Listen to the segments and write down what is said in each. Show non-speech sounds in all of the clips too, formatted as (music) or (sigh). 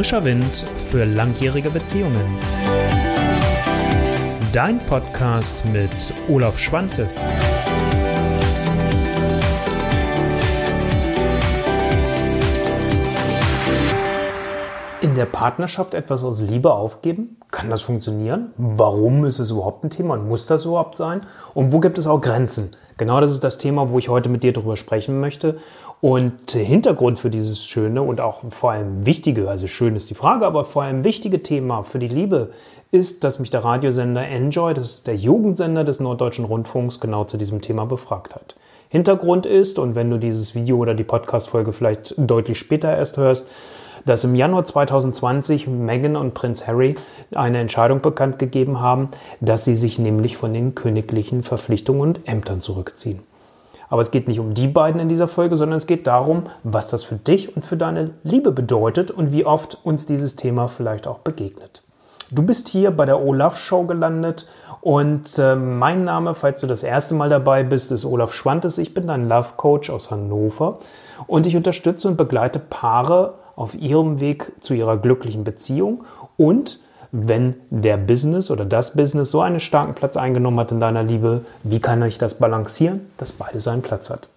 Frischer Wind für langjährige Beziehungen. Dein Podcast mit Olaf Schwantes. In der Partnerschaft etwas aus Liebe aufgeben? Kann das funktionieren? Warum ist es überhaupt ein Thema und muss das überhaupt sein? Und wo gibt es auch Grenzen? Genau das ist das Thema, wo ich heute mit dir darüber sprechen möchte. Und Hintergrund für dieses schöne und auch vor allem wichtige, also schön ist die Frage, aber vor allem wichtige Thema für die Liebe ist, dass mich der Radiosender Enjoy, das ist der Jugendsender des Norddeutschen Rundfunks, genau zu diesem Thema befragt hat. Hintergrund ist, und wenn du dieses Video oder die Podcast-Folge vielleicht deutlich später erst hörst, dass im Januar 2020 Meghan und Prinz Harry eine Entscheidung bekannt gegeben haben, dass sie sich nämlich von den königlichen Verpflichtungen und Ämtern zurückziehen. Aber es geht nicht um die beiden in dieser Folge, sondern es geht darum, was das für dich und für deine Liebe bedeutet und wie oft uns dieses Thema vielleicht auch begegnet. Du bist hier bei der Olaf Show gelandet und äh, mein Name, falls du das erste Mal dabei bist, ist Olaf Schwantes. Ich bin dein Love Coach aus Hannover und ich unterstütze und begleite Paare auf ihrem Weg zu ihrer glücklichen Beziehung und wenn der Business oder das Business so einen starken Platz eingenommen hat in deiner Liebe, wie kann ich das balancieren, dass beide seinen Platz hat?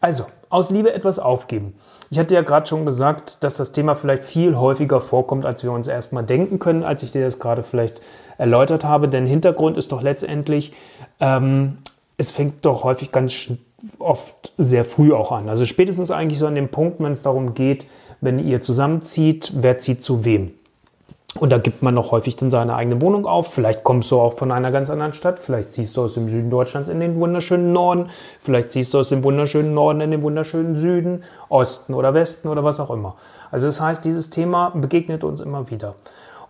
Also, aus Liebe etwas aufgeben. Ich hatte ja gerade schon gesagt, dass das Thema vielleicht viel häufiger vorkommt, als wir uns erstmal denken können, als ich dir das gerade vielleicht erläutert habe. Denn Hintergrund ist doch letztendlich, ähm, es fängt doch häufig ganz oft sehr früh auch an. Also spätestens eigentlich so an dem Punkt, wenn es darum geht, wenn ihr zusammenzieht, wer zieht zu wem. Und da gibt man noch häufig dann seine eigene Wohnung auf. Vielleicht kommst du auch von einer ganz anderen Stadt. Vielleicht ziehst du aus dem Süden Deutschlands in den wunderschönen Norden. Vielleicht ziehst du aus dem wunderschönen Norden in den wunderschönen Süden, Osten oder Westen oder was auch immer. Also das heißt, dieses Thema begegnet uns immer wieder.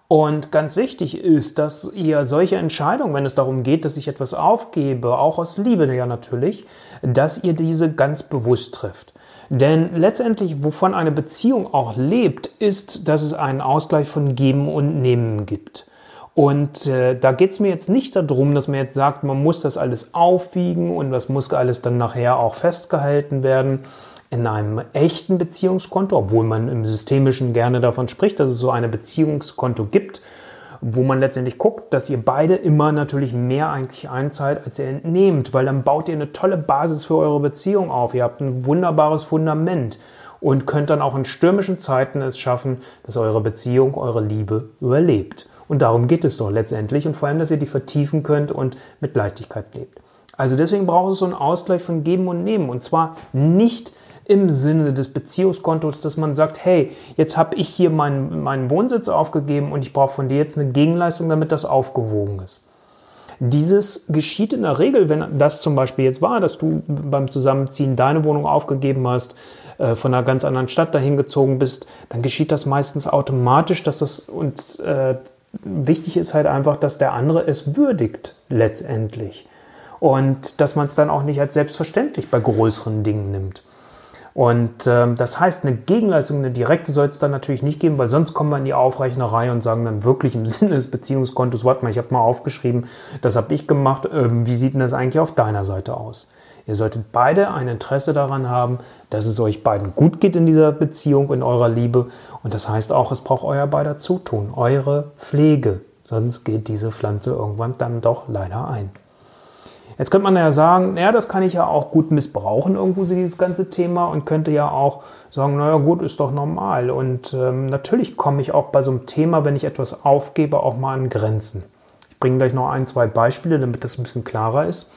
Und ganz wichtig ist, dass ihr solche Entscheidungen, wenn es darum geht, dass ich etwas aufgebe, auch aus Liebe ja natürlich, dass ihr diese ganz bewusst trifft. Denn letztendlich, wovon eine Beziehung auch lebt, ist, dass es einen Ausgleich von Geben und Nehmen gibt. Und äh, da geht es mir jetzt nicht darum, dass man jetzt sagt, man muss das alles aufwiegen und das muss alles dann nachher auch festgehalten werden in einem echten Beziehungskonto, obwohl man im Systemischen gerne davon spricht, dass es so eine Beziehungskonto gibt wo man letztendlich guckt, dass ihr beide immer natürlich mehr eigentlich einzahlt, als ihr entnehmt, weil dann baut ihr eine tolle Basis für eure Beziehung auf. Ihr habt ein wunderbares Fundament und könnt dann auch in stürmischen Zeiten es schaffen, dass eure Beziehung, eure Liebe überlebt. Und darum geht es doch letztendlich und vor allem, dass ihr die vertiefen könnt und mit Leichtigkeit lebt. Also deswegen braucht es so einen Ausgleich von Geben und Nehmen und zwar nicht im Sinne des Beziehungskontos, dass man sagt, hey, jetzt habe ich hier meinen, meinen Wohnsitz aufgegeben und ich brauche von dir jetzt eine Gegenleistung, damit das aufgewogen ist. Dieses geschieht in der Regel, wenn das zum Beispiel jetzt war, dass du beim Zusammenziehen deine Wohnung aufgegeben hast, äh, von einer ganz anderen Stadt dahin gezogen bist, dann geschieht das meistens automatisch, dass das und äh, wichtig ist halt einfach, dass der andere es würdigt letztendlich und dass man es dann auch nicht als selbstverständlich bei größeren Dingen nimmt. Und ähm, das heißt, eine Gegenleistung, eine direkte soll es dann natürlich nicht geben, weil sonst kommen wir in die Aufrechnerei und sagen dann wirklich im (laughs) Sinne des Beziehungskontos, warte mal, ich habe mal aufgeschrieben, das habe ich gemacht, ähm, wie sieht denn das eigentlich auf deiner Seite aus? Ihr solltet beide ein Interesse daran haben, dass es euch beiden gut geht in dieser Beziehung, in eurer Liebe. Und das heißt auch, es braucht euer beider Zutun, eure Pflege. Sonst geht diese Pflanze irgendwann dann doch leider ein. Jetzt könnte man ja sagen, naja, das kann ich ja auch gut missbrauchen, irgendwo dieses ganze Thema und könnte ja auch sagen, naja gut, ist doch normal. Und ähm, natürlich komme ich auch bei so einem Thema, wenn ich etwas aufgebe, auch mal an Grenzen. Ich bringe gleich noch ein, zwei Beispiele, damit das ein bisschen klarer ist.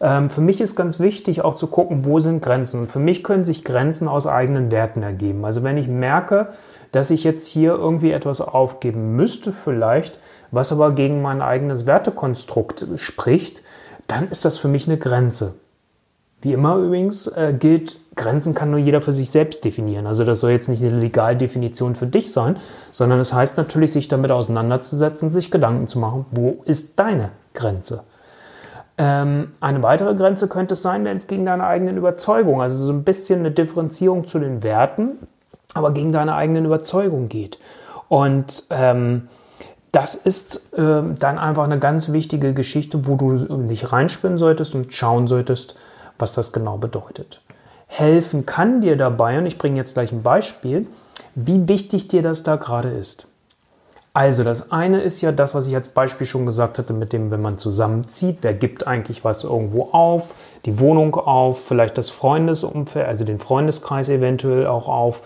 Ähm, für mich ist ganz wichtig auch zu gucken, wo sind Grenzen. Und für mich können sich Grenzen aus eigenen Werten ergeben. Also wenn ich merke, dass ich jetzt hier irgendwie etwas aufgeben müsste, vielleicht, was aber gegen mein eigenes Wertekonstrukt spricht, dann ist das für mich eine Grenze. Wie immer übrigens äh, gilt, Grenzen kann nur jeder für sich selbst definieren. Also das soll jetzt nicht eine Legaldefinition für dich sein, sondern es heißt natürlich, sich damit auseinanderzusetzen, sich Gedanken zu machen, wo ist deine Grenze? Ähm, eine weitere Grenze könnte es sein, wenn es gegen deine eigenen Überzeugungen, also so ein bisschen eine Differenzierung zu den Werten, aber gegen deine eigenen Überzeugungen geht. Und ähm, das ist äh, dann einfach eine ganz wichtige Geschichte, wo du nicht reinspinnen solltest und schauen solltest, was das genau bedeutet. Helfen kann dir dabei, und ich bringe jetzt gleich ein Beispiel, wie wichtig dir das da gerade ist. Also das eine ist ja das, was ich als Beispiel schon gesagt hatte, mit dem, wenn man zusammenzieht, wer gibt eigentlich was irgendwo auf, die Wohnung auf, vielleicht das Freundesumfeld, also den Freundeskreis eventuell auch auf,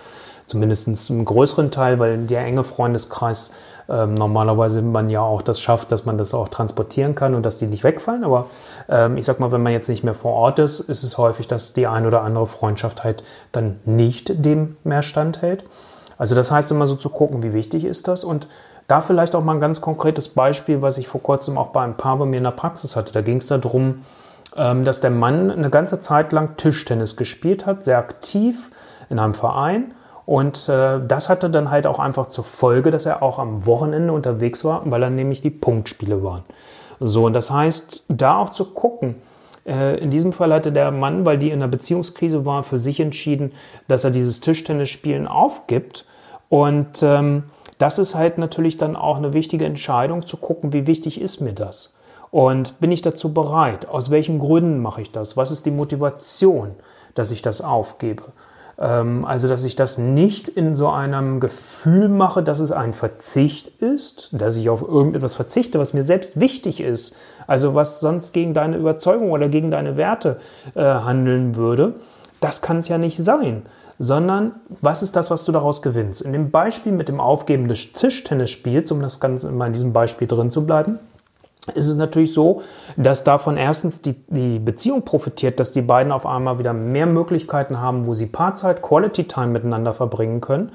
zumindest einen größeren Teil, weil der enge Freundeskreis ähm, normalerweise man ja auch das schafft, dass man das auch transportieren kann und dass die nicht wegfallen. Aber ähm, ich sag mal, wenn man jetzt nicht mehr vor Ort ist, ist es häufig, dass die ein oder andere Freundschaft halt dann nicht dem mehr standhält. Also das heißt immer so zu gucken, wie wichtig ist das und da vielleicht auch mal ein ganz konkretes Beispiel, was ich vor kurzem auch bei einem Paar bei mir in der Praxis hatte. Da ging es darum, ähm, dass der Mann eine ganze Zeit lang Tischtennis gespielt hat, sehr aktiv in einem Verein. Und äh, das hatte dann halt auch einfach zur Folge, dass er auch am Wochenende unterwegs war, weil dann nämlich die Punktspiele waren. So, und das heißt, da auch zu gucken, äh, in diesem Fall hatte der Mann, weil die in einer Beziehungskrise war, für sich entschieden, dass er dieses Tischtennisspielen aufgibt. Und ähm, das ist halt natürlich dann auch eine wichtige Entscheidung zu gucken, wie wichtig ist mir das? Und bin ich dazu bereit? Aus welchen Gründen mache ich das? Was ist die Motivation, dass ich das aufgebe? Ähm, also, dass ich das nicht in so einem Gefühl mache, dass es ein Verzicht ist, dass ich auf irgendetwas verzichte, was mir selbst wichtig ist, also was sonst gegen deine Überzeugung oder gegen deine Werte äh, handeln würde. Das kann es ja nicht sein sondern was ist das, was du daraus gewinnst? In dem Beispiel mit dem Aufgeben des Tischtennisspiels, um das Ganze mal in diesem Beispiel drin zu bleiben, ist es natürlich so, dass davon erstens die, die Beziehung profitiert, dass die beiden auf einmal wieder mehr Möglichkeiten haben, wo sie Paarzeit, Quality Time miteinander verbringen können.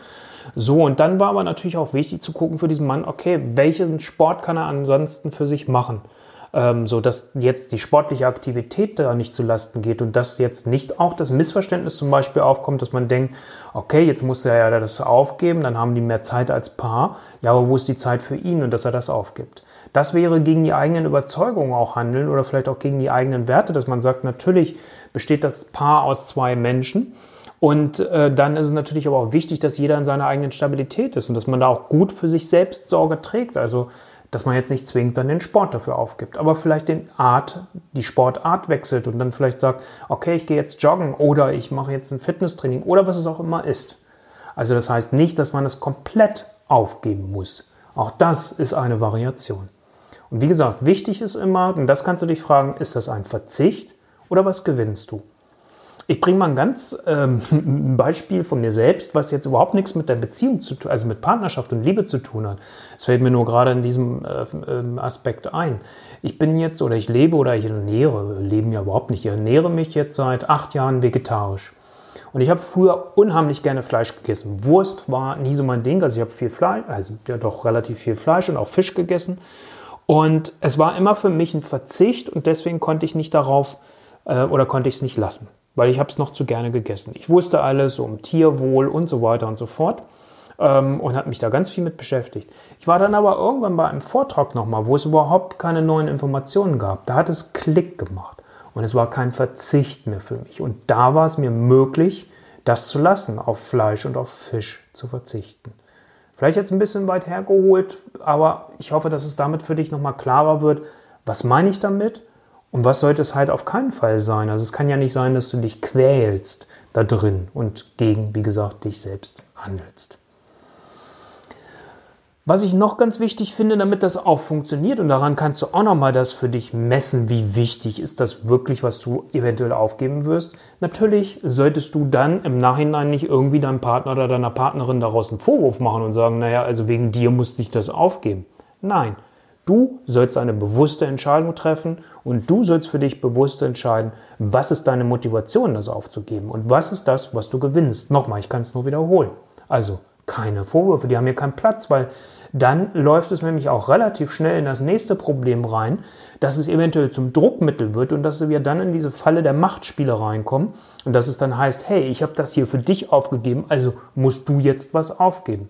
So, und dann war aber natürlich auch wichtig zu gucken für diesen Mann, okay, welchen Sport kann er ansonsten für sich machen? ähm, so dass jetzt die sportliche Aktivität da nicht zu Lasten geht und dass jetzt nicht auch das Missverständnis zum Beispiel aufkommt, dass man denkt, okay, jetzt muss er ja das aufgeben, dann haben die mehr Zeit als Paar, ja, aber wo ist die Zeit für ihn und dass er das aufgibt? Das wäre gegen die eigenen Überzeugungen auch handeln oder vielleicht auch gegen die eigenen Werte, dass man sagt, natürlich besteht das Paar aus zwei Menschen. Und äh, dann ist es natürlich aber auch wichtig, dass jeder in seiner eigenen Stabilität ist und dass man da auch gut für sich selbst Sorge trägt. Also dass man jetzt nicht zwingend dann den Sport dafür aufgibt, aber vielleicht den Art, die Sportart wechselt und dann vielleicht sagt, okay, ich gehe jetzt joggen oder ich mache jetzt ein Fitnesstraining oder was es auch immer ist. Also das heißt nicht, dass man es komplett aufgeben muss. Auch das ist eine Variation. Und wie gesagt, wichtig ist immer, und das kannst du dich fragen, ist das ein Verzicht oder was gewinnst du? Ich bringe mal ein ganz ähm, (laughs) Beispiel von mir selbst, was jetzt überhaupt nichts mit der Beziehung zu tun, also mit Partnerschaft und Liebe zu tun hat. Es fällt mir nur gerade in diesem äh, ähm, Aspekt ein. Ich bin jetzt oder ich lebe oder ich ernähre, leben ja überhaupt nicht, ich ernähre mich jetzt seit acht Jahren vegetarisch. Und ich habe früher unheimlich gerne Fleisch gegessen. Wurst war nie so mein Ding, also ich habe viel Fleisch, also ja doch relativ viel Fleisch und auch Fisch gegessen. Und es war immer für mich ein Verzicht und deswegen konnte ich nicht darauf äh, oder konnte ich es nicht lassen weil ich habe es noch zu gerne gegessen. Ich wusste alles um Tierwohl und so weiter und so fort ähm, und habe mich da ganz viel mit beschäftigt. Ich war dann aber irgendwann bei einem Vortrag nochmal, wo es überhaupt keine neuen Informationen gab. Da hat es Klick gemacht und es war kein Verzicht mehr für mich. Und da war es mir möglich, das zu lassen, auf Fleisch und auf Fisch zu verzichten. Vielleicht jetzt ein bisschen weit hergeholt, aber ich hoffe, dass es damit für dich nochmal klarer wird, was meine ich damit und was sollte es halt auf keinen Fall sein? Also es kann ja nicht sein, dass du dich quälst da drin und gegen, wie gesagt, dich selbst handelst. Was ich noch ganz wichtig finde, damit das auch funktioniert, und daran kannst du auch nochmal das für dich messen, wie wichtig ist das wirklich, was du eventuell aufgeben wirst. Natürlich solltest du dann im Nachhinein nicht irgendwie deinem Partner oder deiner Partnerin daraus einen Vorwurf machen und sagen, naja, also wegen dir musste ich das aufgeben. Nein, Du sollst eine bewusste Entscheidung treffen und du sollst für dich bewusst entscheiden, was ist deine Motivation, das aufzugeben und was ist das, was du gewinnst. Nochmal, ich kann es nur wiederholen. Also keine Vorwürfe, die haben hier keinen Platz, weil dann läuft es nämlich auch relativ schnell in das nächste Problem rein, dass es eventuell zum Druckmittel wird und dass wir dann in diese Falle der Machtspiele reinkommen und dass es dann heißt, hey, ich habe das hier für dich aufgegeben, also musst du jetzt was aufgeben.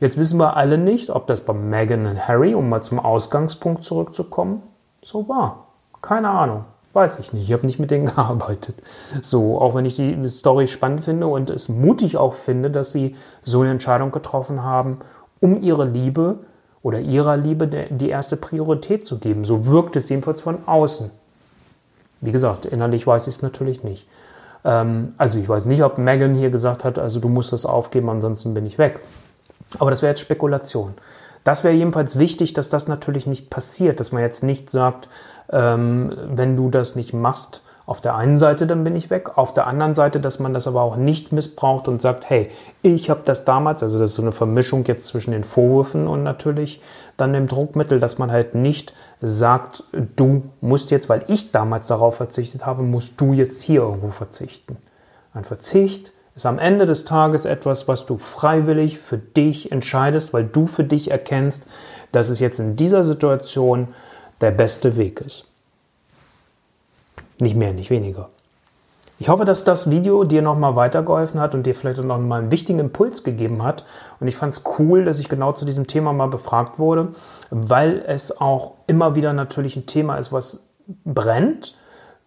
Jetzt wissen wir alle nicht, ob das bei Meghan und Harry, um mal zum Ausgangspunkt zurückzukommen, so war. Keine Ahnung. Weiß ich nicht. Ich habe nicht mit denen (laughs) gearbeitet. So, auch wenn ich die Story spannend finde und es mutig auch finde, dass sie so eine Entscheidung getroffen haben, um ihre Liebe oder ihrer Liebe die erste Priorität zu geben. So wirkt es jedenfalls von außen. Wie gesagt, innerlich weiß ich es natürlich nicht. Ähm, also ich weiß nicht, ob Megan hier gesagt hat, also du musst das aufgeben, ansonsten bin ich weg. Aber das wäre jetzt Spekulation. Das wäre jedenfalls wichtig, dass das natürlich nicht passiert, dass man jetzt nicht sagt, ähm, wenn du das nicht machst, auf der einen Seite, dann bin ich weg. Auf der anderen Seite, dass man das aber auch nicht missbraucht und sagt, hey, ich habe das damals, also das ist so eine Vermischung jetzt zwischen den Vorwürfen und natürlich dann dem Druckmittel, dass man halt nicht sagt, du musst jetzt, weil ich damals darauf verzichtet habe, musst du jetzt hier irgendwo verzichten. Ein Verzicht ist am Ende des Tages etwas, was du freiwillig für dich entscheidest, weil du für dich erkennst, dass es jetzt in dieser Situation der beste Weg ist. Nicht mehr, nicht weniger. Ich hoffe, dass das Video dir nochmal weitergeholfen hat und dir vielleicht auch nochmal einen wichtigen Impuls gegeben hat. Und ich fand es cool, dass ich genau zu diesem Thema mal befragt wurde, weil es auch immer wieder natürlich ein Thema ist, was brennt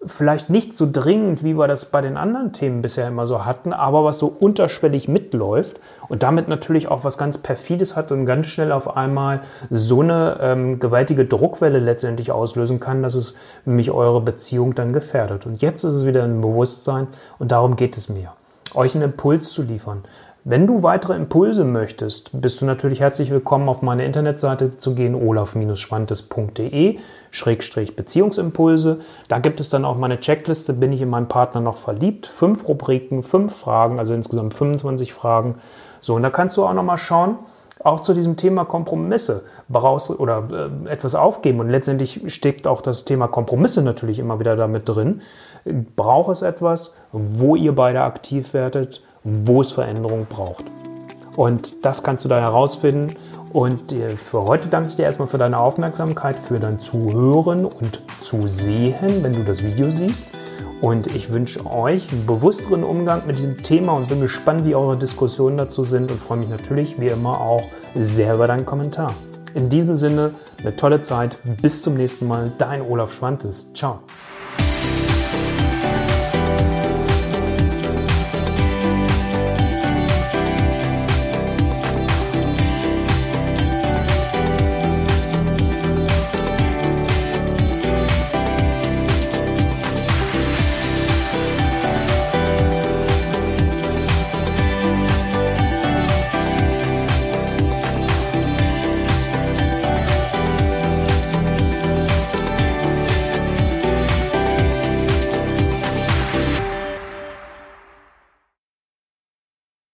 vielleicht nicht so dringend, wie wir das bei den anderen Themen bisher immer so hatten, aber was so unterschwellig mitläuft und damit natürlich auch was ganz perfides hat und ganz schnell auf einmal so eine ähm, gewaltige Druckwelle letztendlich auslösen kann, dass es mich eure Beziehung dann gefährdet. Und jetzt ist es wieder ein Bewusstsein und darum geht es mir, euch einen Impuls zu liefern. Wenn du weitere Impulse möchtest, bist du natürlich herzlich willkommen, auf meine Internetseite zu gehen, olaf-schwantes.de. Beziehungsimpulse. Da gibt es dann auch meine Checkliste, bin ich in meinen Partner noch verliebt. Fünf Rubriken, fünf Fragen, also insgesamt 25 Fragen. So, und da kannst du auch nochmal schauen, auch zu diesem Thema Kompromisse oder äh, etwas aufgeben. Und letztendlich steckt auch das Thema Kompromisse natürlich immer wieder damit drin. Braucht es etwas, wo ihr beide aktiv werdet? Wo es Veränderung braucht. Und das kannst du da herausfinden. Und äh, für heute danke ich dir erstmal für deine Aufmerksamkeit, für dein Zuhören und Zusehen, wenn du das Video siehst. Und ich wünsche euch einen bewussteren Umgang mit diesem Thema und bin gespannt, wie eure Diskussionen dazu sind und freue mich natürlich wie immer auch sehr über deinen Kommentar. In diesem Sinne, eine tolle Zeit. Bis zum nächsten Mal. Dein Olaf Schwantes. Ciao.